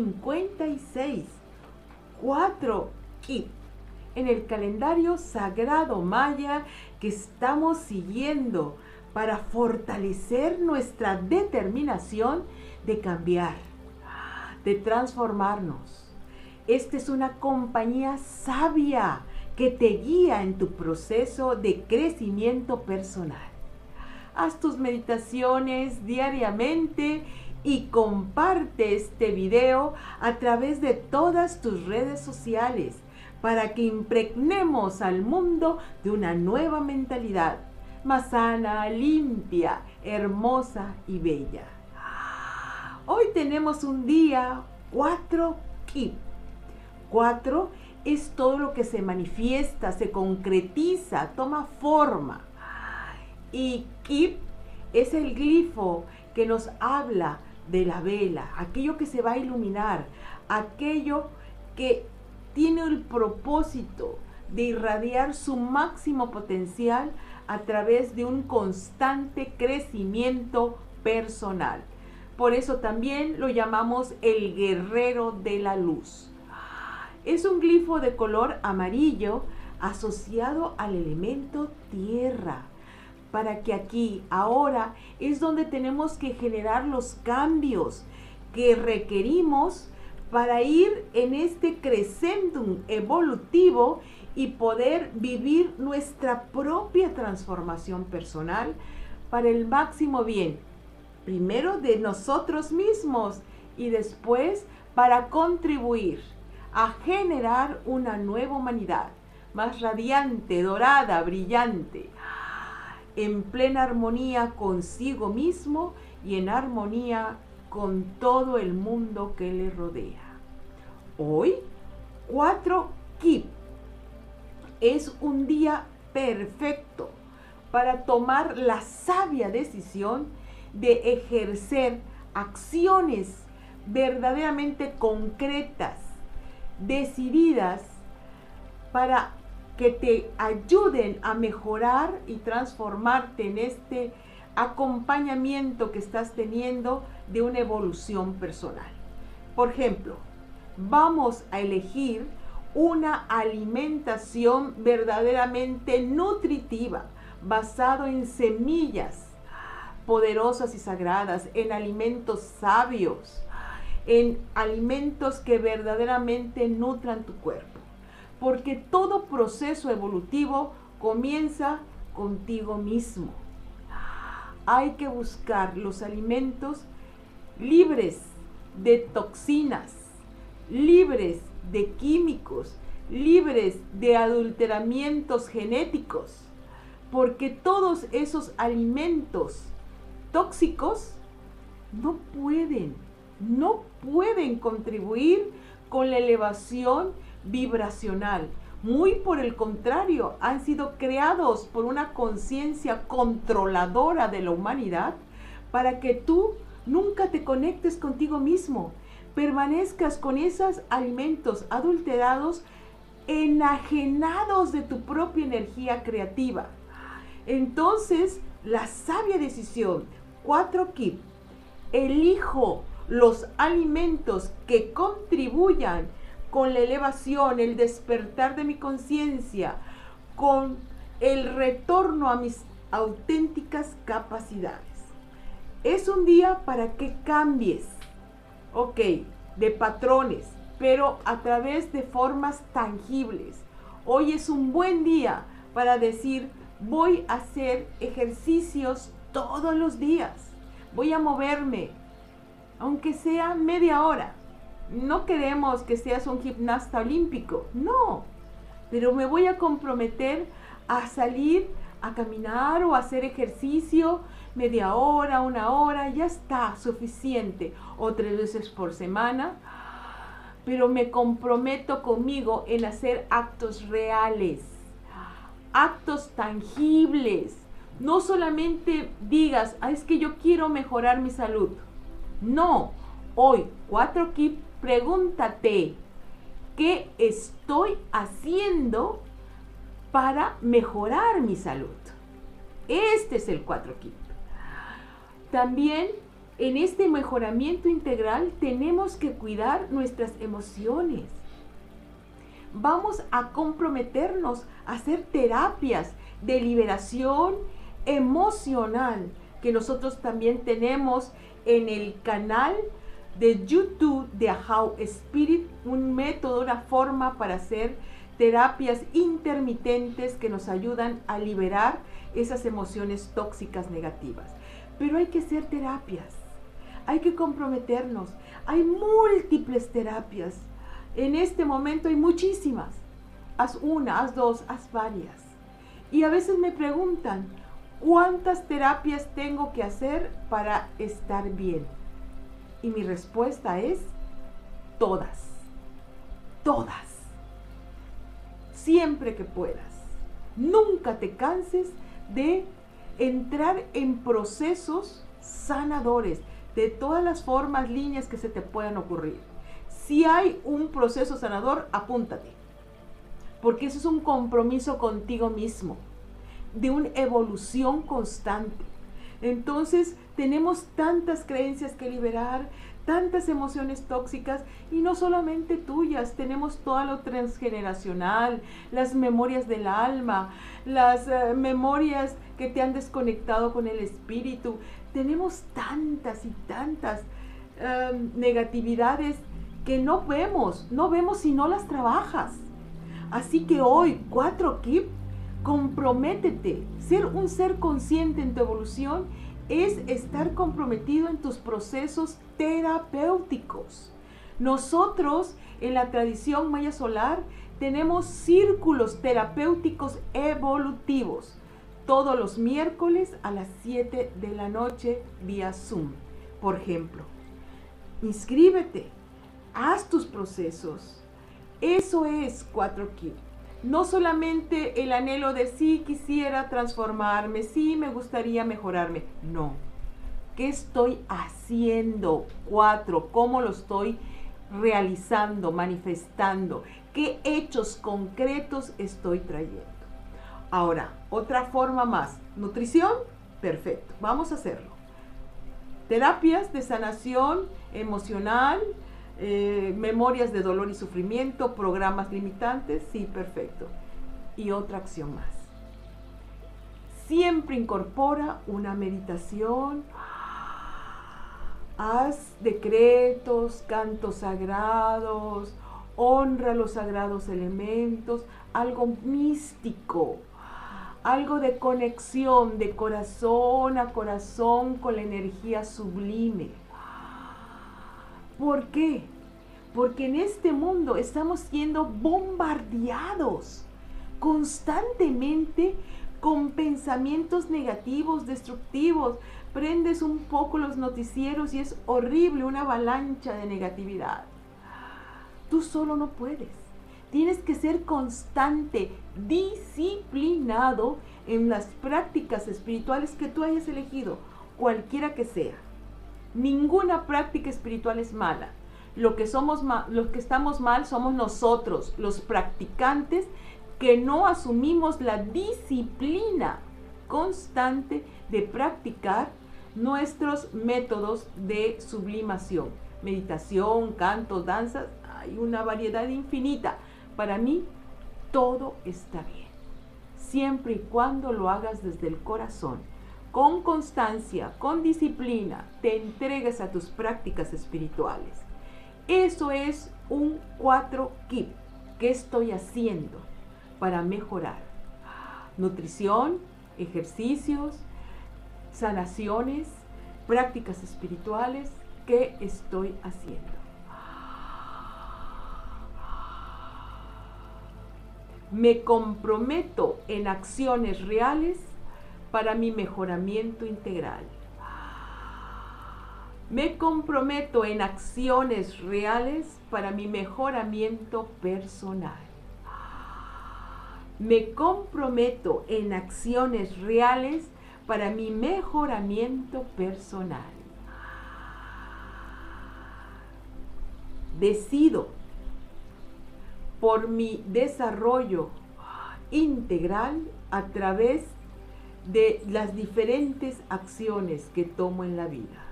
56. 4 Kip. En el calendario sagrado maya que estamos siguiendo para fortalecer nuestra determinación de cambiar, de transformarnos. Esta es una compañía sabia que te guía en tu proceso de crecimiento personal. Haz tus meditaciones diariamente y comparte este video a través de todas tus redes sociales para que impregnemos al mundo de una nueva mentalidad más sana, limpia, hermosa y bella. Hoy tenemos un día 4 Kip. 4 es todo lo que se manifiesta, se concretiza, toma forma. Y Kip es el glifo que nos habla de la vela, aquello que se va a iluminar, aquello que tiene el propósito de irradiar su máximo potencial a través de un constante crecimiento personal. Por eso también lo llamamos el guerrero de la luz. Es un glifo de color amarillo asociado al elemento tierra para que aquí, ahora, es donde tenemos que generar los cambios que requerimos para ir en este crescendum evolutivo y poder vivir nuestra propia transformación personal para el máximo bien, primero de nosotros mismos y después para contribuir a generar una nueva humanidad más radiante, dorada, brillante en plena armonía consigo mismo y en armonía con todo el mundo que le rodea. Hoy, 4 Kip es un día perfecto para tomar la sabia decisión de ejercer acciones verdaderamente concretas, decididas, para que te ayuden a mejorar y transformarte en este acompañamiento que estás teniendo de una evolución personal. Por ejemplo, vamos a elegir una alimentación verdaderamente nutritiva, basado en semillas poderosas y sagradas, en alimentos sabios, en alimentos que verdaderamente nutran tu cuerpo porque todo proceso evolutivo comienza contigo mismo. Hay que buscar los alimentos libres de toxinas, libres de químicos, libres de adulteramientos genéticos, porque todos esos alimentos tóxicos no pueden, no pueden contribuir con la elevación vibracional. Muy por el contrario, han sido creados por una conciencia controladora de la humanidad para que tú nunca te conectes contigo mismo, permanezcas con esos alimentos adulterados enajenados de tu propia energía creativa. Entonces, la sabia decisión, 4 KIP, elijo los alimentos que contribuyan con la elevación, el despertar de mi conciencia, con el retorno a mis auténticas capacidades. Es un día para que cambies, ok, de patrones, pero a través de formas tangibles. Hoy es un buen día para decir, voy a hacer ejercicios todos los días. Voy a moverme, aunque sea media hora no queremos que seas un gimnasta olímpico, no, pero me voy a comprometer a salir a caminar o a hacer ejercicio media hora, una hora, ya está suficiente, o tres veces por semana, pero me comprometo conmigo en hacer actos reales, actos tangibles. No solamente digas, ah, es que yo quiero mejorar mi salud. No, hoy, cuatro kits pregúntate, ¿qué estoy haciendo para mejorar mi salud? Este es el 4 kit. También En este mejoramiento integral tenemos que cuidar nuestras emociones. Vamos a comprometernos a hacer terapias de liberación emocional que nosotros también tenemos en el canal de YouTube de How Spirit, un método, una forma para hacer terapias intermitentes que nos ayudan a liberar esas emociones tóxicas negativas. Pero hay que hacer terapias, hay que comprometernos. Hay múltiples terapias. En este momento hay muchísimas. Haz una, haz dos, haz varias. Y a veces me preguntan, ¿cuántas terapias tengo que hacer para estar bien? Y mi respuesta es, todas, todas, siempre que puedas. Nunca te canses de entrar en procesos sanadores de todas las formas, líneas que se te puedan ocurrir. Si hay un proceso sanador, apúntate, porque eso es un compromiso contigo mismo, de una evolución constante. Entonces, tenemos tantas creencias que liberar, tantas emociones tóxicas y no solamente tuyas, tenemos todo lo transgeneracional, las memorias del alma, las eh, memorias que te han desconectado con el espíritu. Tenemos tantas y tantas em, negatividades que no vemos, no vemos si no las trabajas. Así que hoy, cuatro Kip, comprométete, ser un ser consciente en tu evolución es estar comprometido en tus procesos terapéuticos. Nosotros en la tradición maya solar tenemos círculos terapéuticos evolutivos todos los miércoles a las 7 de la noche vía Zoom, por ejemplo. Inscríbete, haz tus procesos. Eso es 4Q no solamente el anhelo de sí quisiera transformarme, sí me gustaría mejorarme, no. ¿Qué estoy haciendo? Cuatro, ¿cómo lo estoy realizando, manifestando? ¿Qué hechos concretos estoy trayendo? Ahora, otra forma más. Nutrición, perfecto, vamos a hacerlo. Terapias de sanación emocional, eh, memorias de dolor y sufrimiento, programas limitantes, sí, perfecto. Y otra acción más. Siempre incorpora una meditación, haz decretos, cantos sagrados, honra los sagrados elementos, algo místico, algo de conexión de corazón a corazón con la energía sublime. ¿Por qué? Porque en este mundo estamos siendo bombardeados constantemente con pensamientos negativos, destructivos. Prendes un poco los noticieros y es horrible, una avalancha de negatividad. Tú solo no puedes. Tienes que ser constante, disciplinado en las prácticas espirituales que tú hayas elegido, cualquiera que sea. Ninguna práctica espiritual es mala. Lo que, somos que estamos mal somos nosotros, los practicantes, que no asumimos la disciplina constante de practicar nuestros métodos de sublimación. Meditación, canto, danza, hay una variedad infinita. Para mí, todo está bien, siempre y cuando lo hagas desde el corazón con constancia, con disciplina, te entregues a tus prácticas espirituales. Eso es un 4 kip. ¿Qué estoy haciendo para mejorar? Nutrición, ejercicios, sanaciones, prácticas espirituales. ¿Qué estoy haciendo? Me comprometo en acciones reales para mi mejoramiento integral. Me comprometo en acciones reales para mi mejoramiento personal. Me comprometo en acciones reales para mi mejoramiento personal. Decido por mi desarrollo integral a través de las diferentes acciones que tomo en la vida.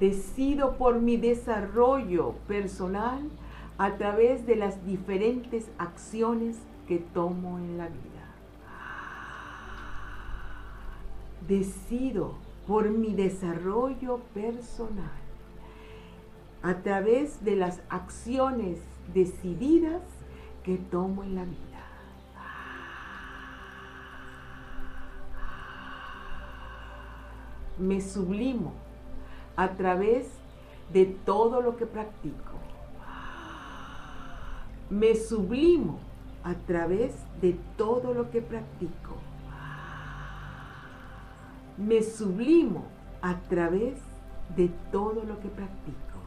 Decido por mi desarrollo personal a través de las diferentes acciones que tomo en la vida. Decido por mi desarrollo personal a través de las acciones decididas que tomo en la vida. Me sublimo a través de todo lo que practico. Me sublimo a través de todo lo que practico. Me sublimo a través de todo lo que practico.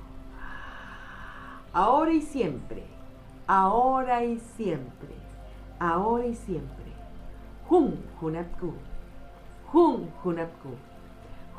Ahora y siempre, ahora y siempre, ahora y siempre. Hun Hunapku, Hun Hunapku,